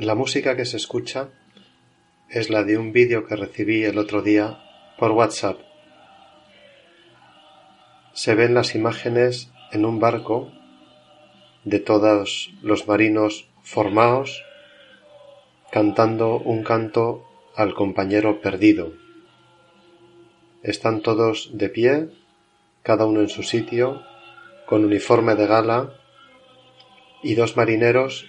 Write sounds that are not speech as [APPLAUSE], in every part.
La música que se escucha es la de un vídeo que recibí el otro día por WhatsApp. Se ven las imágenes en un barco de todos los marinos formados cantando un canto al compañero perdido. Están todos de pie, cada uno en su sitio, con uniforme de gala, y dos marineros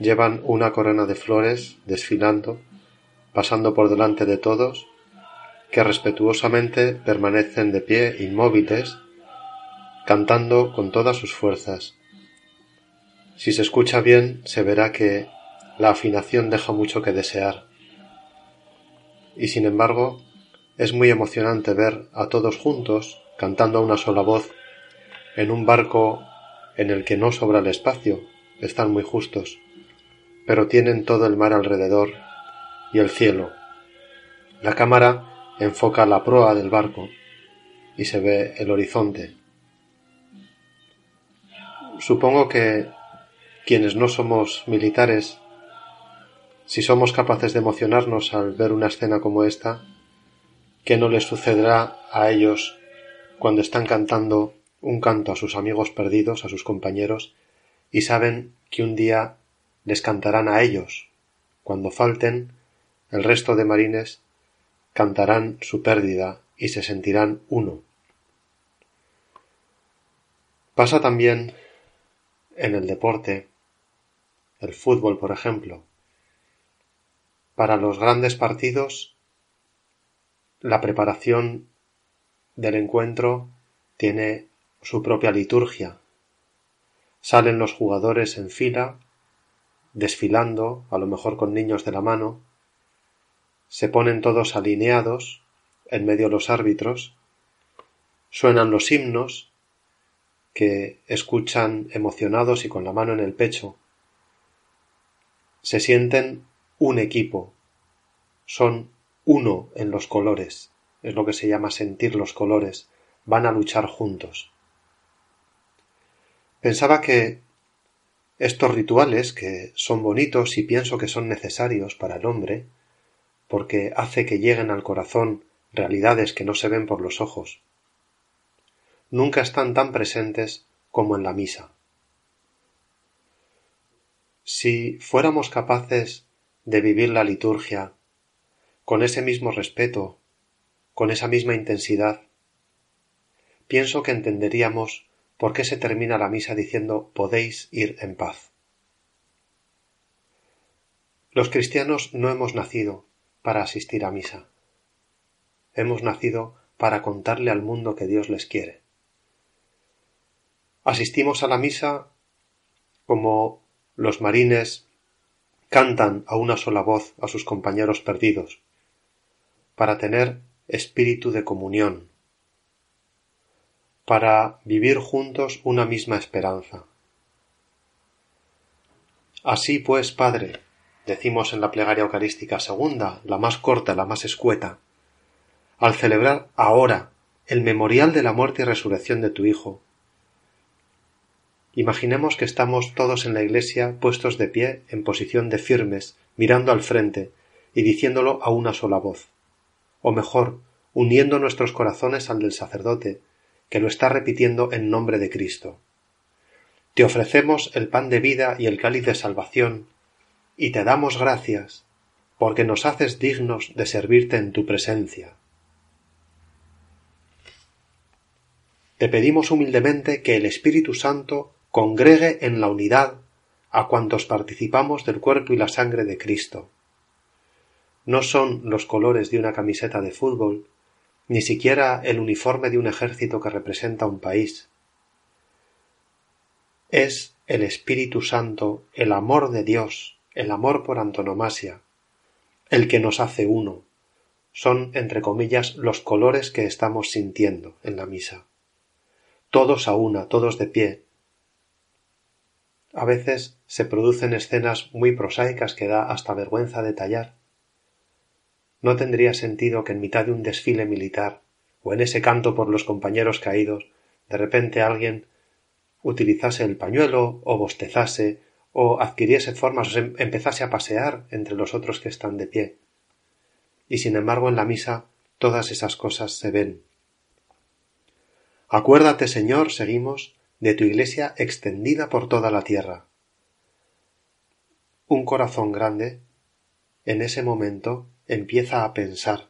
llevan una corona de flores desfilando, pasando por delante de todos, que respetuosamente permanecen de pie inmóviles, cantando con todas sus fuerzas. Si se escucha bien, se verá que la afinación deja mucho que desear. Y sin embargo, es muy emocionante ver a todos juntos, cantando a una sola voz, en un barco en el que no sobra el espacio, están muy justos pero tienen todo el mar alrededor y el cielo. La cámara enfoca la proa del barco y se ve el horizonte. Supongo que quienes no somos militares, si somos capaces de emocionarnos al ver una escena como esta, ¿qué no les sucederá a ellos cuando están cantando un canto a sus amigos perdidos, a sus compañeros, y saben que un día les cantarán a ellos. Cuando falten, el resto de marines cantarán su pérdida y se sentirán uno. Pasa también en el deporte, el fútbol, por ejemplo. Para los grandes partidos, la preparación del encuentro tiene su propia liturgia. Salen los jugadores en fila desfilando, a lo mejor con niños de la mano, se ponen todos alineados, en medio los árbitros, suenan los himnos, que escuchan emocionados y con la mano en el pecho, se sienten un equipo, son uno en los colores, es lo que se llama sentir los colores, van a luchar juntos. Pensaba que estos rituales, que son bonitos y pienso que son necesarios para el hombre, porque hace que lleguen al corazón realidades que no se ven por los ojos, nunca están tan presentes como en la misa. Si fuéramos capaces de vivir la liturgia con ese mismo respeto, con esa misma intensidad, pienso que entenderíamos ¿Por qué se termina la misa diciendo podéis ir en paz? Los cristianos no hemos nacido para asistir a misa. Hemos nacido para contarle al mundo que Dios les quiere. Asistimos a la misa como los marines cantan a una sola voz a sus compañeros perdidos, para tener espíritu de comunión, para vivir juntos una misma esperanza. Así pues, Padre, decimos en la plegaria eucarística segunda, la más corta, la más escueta, al celebrar ahora el memorial de la muerte y resurrección de tu Hijo, Imaginemos que estamos todos en la iglesia puestos de pie en posición de firmes, mirando al frente y diciéndolo a una sola voz, o mejor, uniendo nuestros corazones al del sacerdote, que lo está repitiendo en nombre de Cristo. Te ofrecemos el pan de vida y el cáliz de salvación, y te damos gracias, porque nos haces dignos de servirte en tu presencia. Te pedimos humildemente que el Espíritu Santo congregue en la unidad a cuantos participamos del cuerpo y la sangre de Cristo. No son los colores de una camiseta de fútbol, ni siquiera el uniforme de un ejército que representa un país. Es el Espíritu Santo, el amor de Dios, el amor por antonomasia, el que nos hace uno. Son, entre comillas, los colores que estamos sintiendo en la misa. Todos a una, todos de pie. A veces se producen escenas muy prosaicas que da hasta vergüenza detallar. No tendría sentido que en mitad de un desfile militar, o en ese canto por los compañeros caídos, de repente alguien utilizase el pañuelo, o bostezase, o adquiriese formas, o empezase a pasear entre los otros que están de pie. Y sin embargo en la misa todas esas cosas se ven. Acuérdate, Señor, seguimos, de tu iglesia extendida por toda la tierra. Un corazón grande, en ese momento, empieza a pensar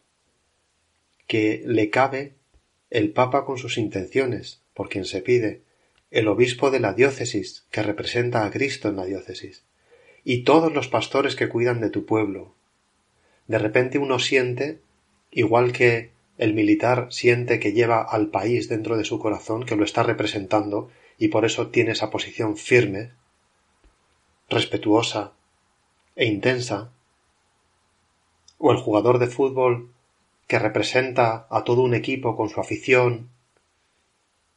que le cabe el Papa con sus intenciones, por quien se pide, el obispo de la diócesis, que representa a Cristo en la diócesis, y todos los pastores que cuidan de tu pueblo. De repente uno siente, igual que el militar siente que lleva al país dentro de su corazón, que lo está representando, y por eso tiene esa posición firme, respetuosa e intensa, o el jugador de fútbol que representa a todo un equipo con su afición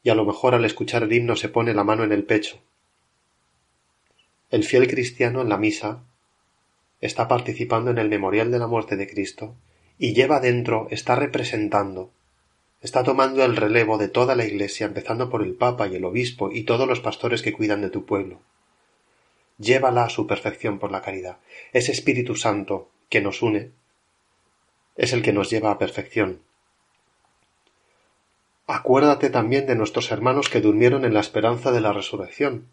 y a lo mejor al escuchar el himno se pone la mano en el pecho. El fiel cristiano en la misa está participando en el memorial de la muerte de Cristo y lleva dentro, está representando, está tomando el relevo de toda la Iglesia, empezando por el Papa y el Obispo y todos los pastores que cuidan de tu pueblo. Llévala a su perfección por la caridad. Ese Espíritu Santo que nos une es el que nos lleva a perfección. Acuérdate también de nuestros hermanos que durmieron en la esperanza de la resurrección.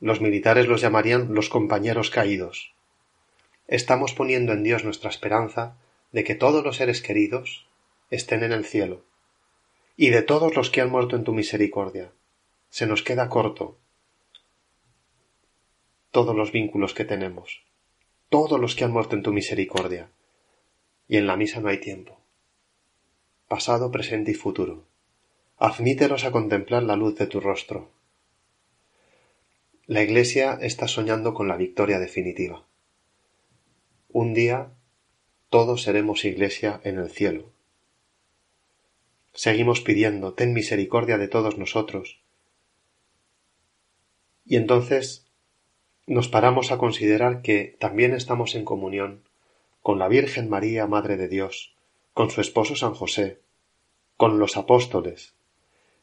Los militares los llamarían los compañeros caídos. Estamos poniendo en Dios nuestra esperanza de que todos los seres queridos estén en el cielo, y de todos los que han muerto en tu misericordia. Se nos queda corto todos los vínculos que tenemos, todos los que han muerto en tu misericordia, y en la misa no hay tiempo pasado, presente y futuro. Admítelos a contemplar la luz de tu rostro. La Iglesia está soñando con la victoria definitiva. Un día todos seremos Iglesia en el cielo. Seguimos pidiendo, ten misericordia de todos nosotros. Y entonces nos paramos a considerar que también estamos en comunión con la Virgen María, Madre de Dios, con su esposo San José, con los apóstoles,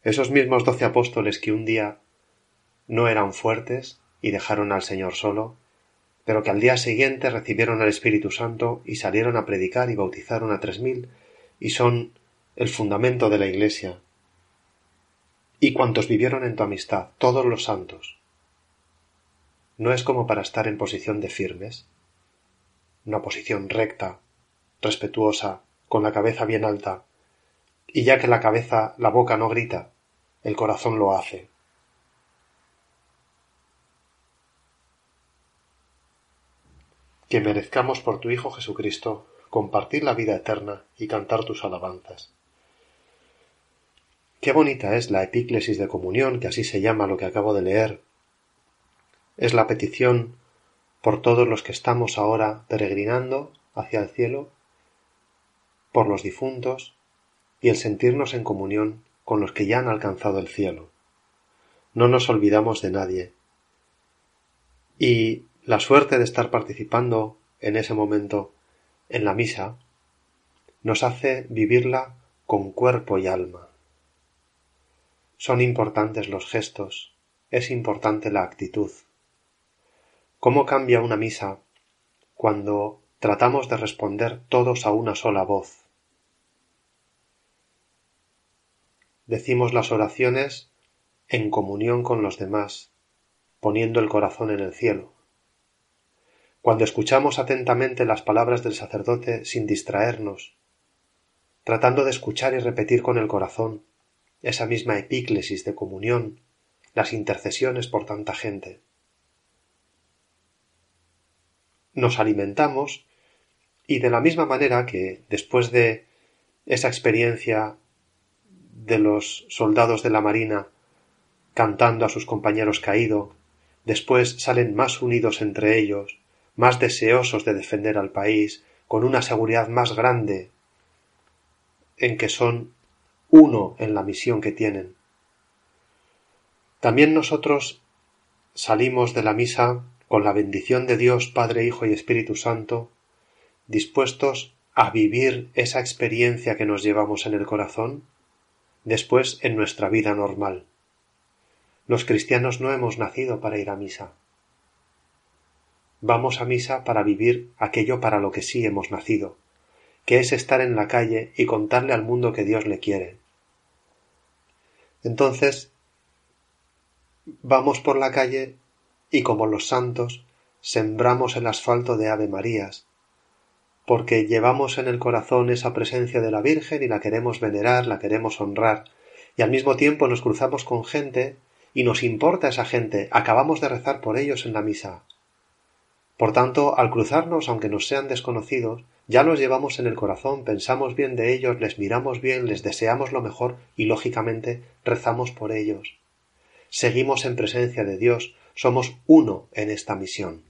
esos mismos doce apóstoles que un día no eran fuertes y dejaron al Señor solo, pero que al día siguiente recibieron al Espíritu Santo y salieron a predicar y bautizaron a tres mil y son el fundamento de la Iglesia. Y cuantos vivieron en tu amistad, todos los santos. No es como para estar en posición de firmes, una posición recta, respetuosa, con la cabeza bien alta, y ya que la cabeza, la boca no grita, el corazón lo hace. Que merezcamos por tu Hijo Jesucristo compartir la vida eterna y cantar tus alabanzas. Qué bonita es la epíclesis de comunión, que así se llama lo que acabo de leer. Es la petición por todos los que estamos ahora peregrinando hacia el cielo por los difuntos y el sentirnos en comunión con los que ya han alcanzado el cielo. No nos olvidamos de nadie. Y la suerte de estar participando en ese momento en la misa nos hace vivirla con cuerpo y alma. Son importantes los gestos, es importante la actitud. ¿Cómo cambia una misa cuando tratamos de responder todos a una sola voz. Decimos las oraciones en comunión con los demás, poniendo el corazón en el cielo. Cuando escuchamos atentamente las palabras del sacerdote sin distraernos, tratando de escuchar y repetir con el corazón esa misma epíclesis de comunión, las intercesiones por tanta gente. Nos alimentamos y de la misma manera que, después de esa experiencia de los soldados de la Marina cantando a sus compañeros caídos, después salen más unidos entre ellos, más deseosos de defender al país, con una seguridad más grande en que son uno en la misión que tienen. También nosotros salimos de la misa con la bendición de Dios Padre, Hijo y Espíritu Santo, dispuestos a vivir esa experiencia que nos llevamos en el corazón, después en nuestra vida normal. Los cristianos no hemos nacido para ir a misa. Vamos a misa para vivir aquello para lo que sí hemos nacido, que es estar en la calle y contarle al mundo que Dios le quiere. Entonces, vamos por la calle y como los santos, sembramos el asfalto de Ave Marías, porque llevamos en el corazón esa presencia de la Virgen y la queremos venerar, la queremos honrar, y al mismo tiempo nos cruzamos con gente y nos importa esa gente, acabamos de rezar por ellos en la misa. Por tanto, al cruzarnos, aunque nos sean desconocidos, ya los llevamos en el corazón, pensamos bien de ellos, les miramos bien, les deseamos lo mejor y, lógicamente, rezamos por ellos. Seguimos en presencia de Dios, somos uno en esta misión.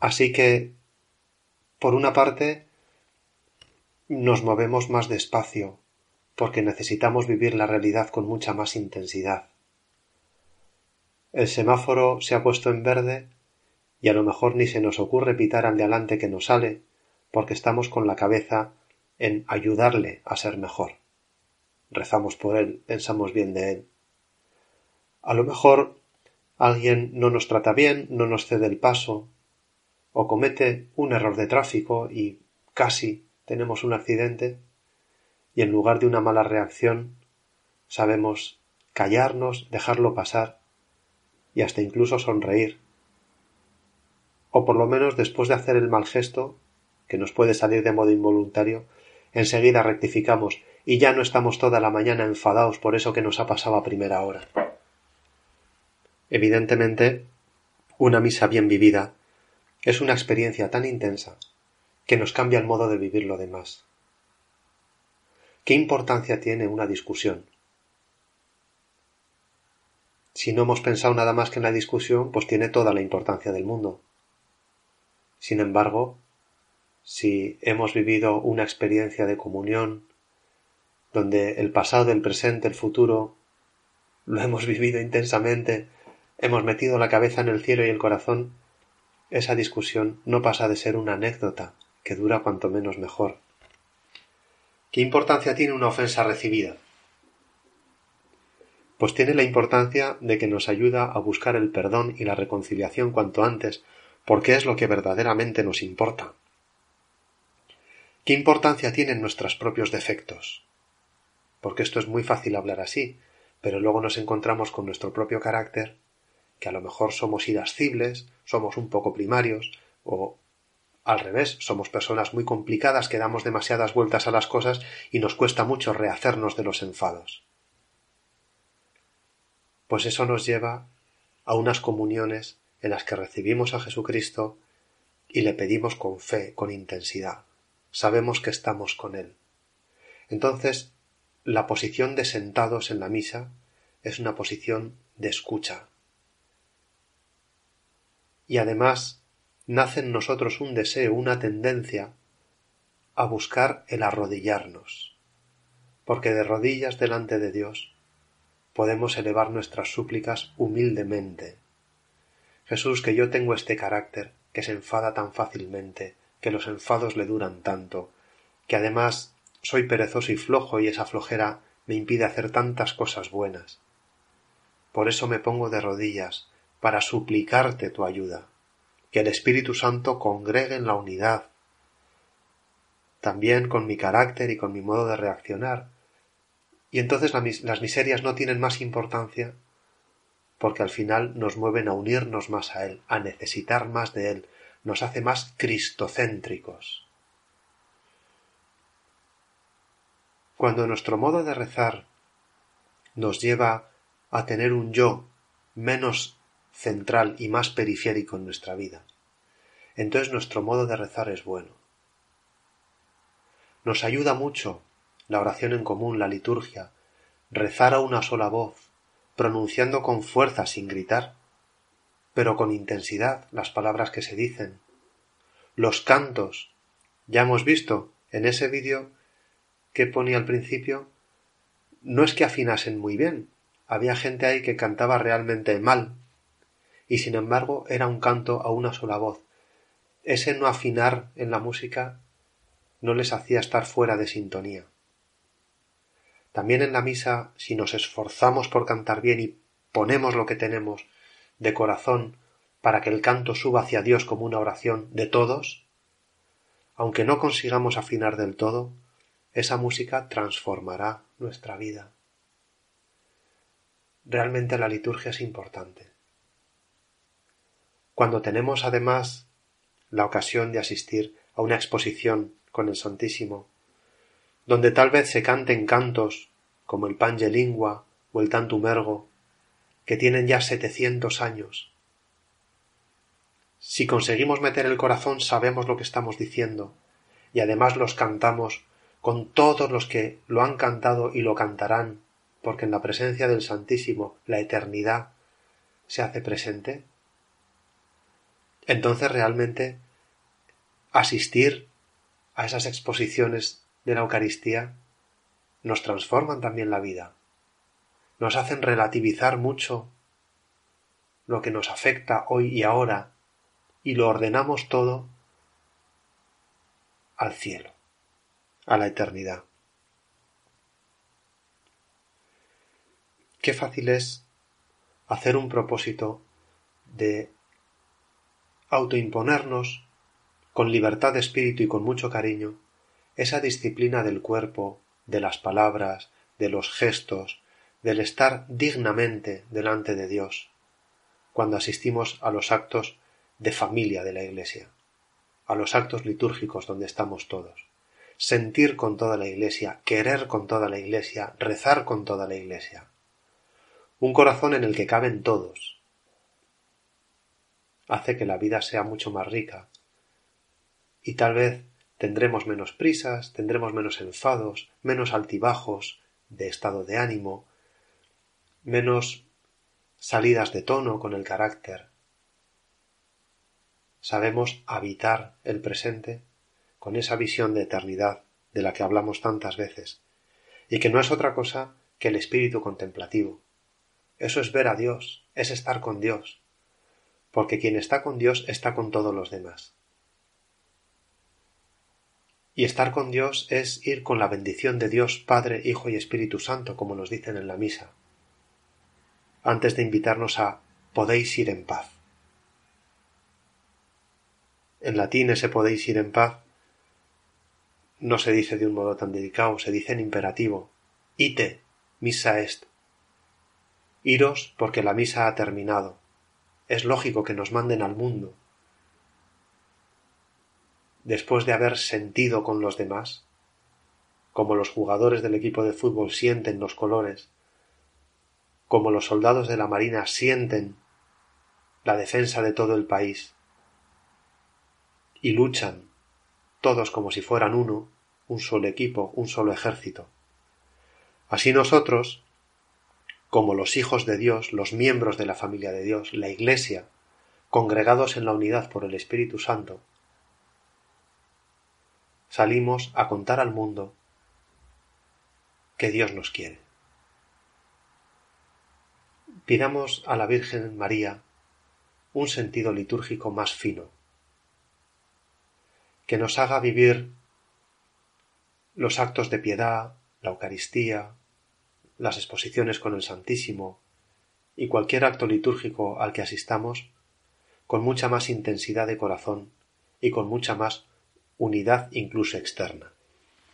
Así que, por una parte, nos movemos más despacio, porque necesitamos vivir la realidad con mucha más intensidad. El semáforo se ha puesto en verde y a lo mejor ni se nos ocurre pitar al de adelante que nos sale, porque estamos con la cabeza en ayudarle a ser mejor. Rezamos por él, pensamos bien de él. A lo mejor alguien no nos trata bien, no nos cede el paso, o comete un error de tráfico y casi tenemos un accidente y en lugar de una mala reacción sabemos callarnos, dejarlo pasar y hasta incluso sonreír. O por lo menos después de hacer el mal gesto, que nos puede salir de modo involuntario, enseguida rectificamos y ya no estamos toda la mañana enfadados por eso que nos ha pasado a primera hora. Evidentemente, una misa bien vivida es una experiencia tan intensa que nos cambia el modo de vivir lo demás. ¿Qué importancia tiene una discusión? Si no hemos pensado nada más que en la discusión, pues tiene toda la importancia del mundo. Sin embargo, si hemos vivido una experiencia de comunión, donde el pasado, el presente, el futuro, lo hemos [LAUGHS] vivido intensamente, hemos metido la cabeza en el cielo y el corazón, esa discusión no pasa de ser una anécdota que dura cuanto menos mejor. ¿Qué importancia tiene una ofensa recibida? Pues tiene la importancia de que nos ayuda a buscar el perdón y la reconciliación cuanto antes, porque es lo que verdaderamente nos importa. ¿Qué importancia tienen nuestros propios defectos? Porque esto es muy fácil hablar así, pero luego nos encontramos con nuestro propio carácter, que a lo mejor somos irascibles, somos un poco primarios, o al revés, somos personas muy complicadas que damos demasiadas vueltas a las cosas y nos cuesta mucho rehacernos de los enfados. Pues eso nos lleva a unas comuniones en las que recibimos a Jesucristo y le pedimos con fe, con intensidad. Sabemos que estamos con Él. Entonces, la posición de sentados en la misa es una posición de escucha. Y además nace en nosotros un deseo, una tendencia a buscar el arrodillarnos, porque de rodillas delante de Dios podemos elevar nuestras súplicas humildemente. Jesús, que yo tengo este carácter, que se enfada tan fácilmente, que los enfados le duran tanto, que además soy perezoso y flojo y esa flojera me impide hacer tantas cosas buenas. Por eso me pongo de rodillas, para suplicarte tu ayuda que el Espíritu Santo congregue en la unidad, también con mi carácter y con mi modo de reaccionar. Y entonces las miserias no tienen más importancia porque al final nos mueven a unirnos más a Él, a necesitar más de Él, nos hace más cristocéntricos. Cuando nuestro modo de rezar nos lleva a tener un yo menos central y más periférico en nuestra vida. Entonces nuestro modo de rezar es bueno. Nos ayuda mucho la oración en común, la liturgia, rezar a una sola voz, pronunciando con fuerza sin gritar, pero con intensidad las palabras que se dicen. Los cantos. Ya hemos visto en ese vídeo que ponía al principio, no es que afinasen muy bien, había gente ahí que cantaba realmente mal, y sin embargo era un canto a una sola voz. Ese no afinar en la música no les hacía estar fuera de sintonía. También en la misa, si nos esforzamos por cantar bien y ponemos lo que tenemos de corazón para que el canto suba hacia Dios como una oración de todos, aunque no consigamos afinar del todo, esa música transformará nuestra vida. Realmente la liturgia es importante. Cuando tenemos además la ocasión de asistir a una exposición con el Santísimo, donde tal vez se canten cantos como el Pange Lingua o el Tantum Ergo, que tienen ya setecientos años. Si conseguimos meter el corazón sabemos lo que estamos diciendo, y además los cantamos con todos los que lo han cantado y lo cantarán, porque en la presencia del Santísimo la eternidad se hace presente, entonces realmente asistir a esas exposiciones de la Eucaristía nos transforman también la vida, nos hacen relativizar mucho lo que nos afecta hoy y ahora y lo ordenamos todo al cielo, a la eternidad. Qué fácil es hacer un propósito de autoimponernos con libertad de espíritu y con mucho cariño esa disciplina del cuerpo, de las palabras, de los gestos, del estar dignamente delante de Dios, cuando asistimos a los actos de familia de la Iglesia, a los actos litúrgicos donde estamos todos. Sentir con toda la Iglesia, querer con toda la Iglesia, rezar con toda la Iglesia. Un corazón en el que caben todos. Hace que la vida sea mucho más rica, y tal vez tendremos menos prisas, tendremos menos enfados, menos altibajos de estado de ánimo, menos salidas de tono con el carácter. Sabemos habitar el presente con esa visión de eternidad de la que hablamos tantas veces, y que no es otra cosa que el espíritu contemplativo. Eso es ver a Dios, es estar con Dios, porque quien está con Dios está con todos los demás. Y estar con Dios es ir con la bendición de Dios Padre, Hijo y Espíritu Santo, como nos dicen en la misa, antes de invitarnos a podéis ir en paz. En latín ese podéis ir en paz no se dice de un modo tan dedicado, se dice en imperativo. Ite, misa est. Iros porque la misa ha terminado. Es lógico que nos manden al mundo, después de haber sentido con los demás, como los jugadores del equipo de fútbol sienten los colores, como los soldados de la Marina sienten la defensa de todo el país, y luchan todos como si fueran uno, un solo equipo, un solo ejército. Así nosotros, como los hijos de Dios, los miembros de la familia de Dios, la Iglesia, congregados en la unidad por el Espíritu Santo, salimos a contar al mundo que Dios nos quiere. Pidamos a la Virgen María un sentido litúrgico más fino, que nos haga vivir los actos de piedad, la Eucaristía, las exposiciones con el Santísimo y cualquier acto litúrgico al que asistamos con mucha más intensidad de corazón y con mucha más unidad incluso externa.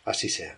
Así sea.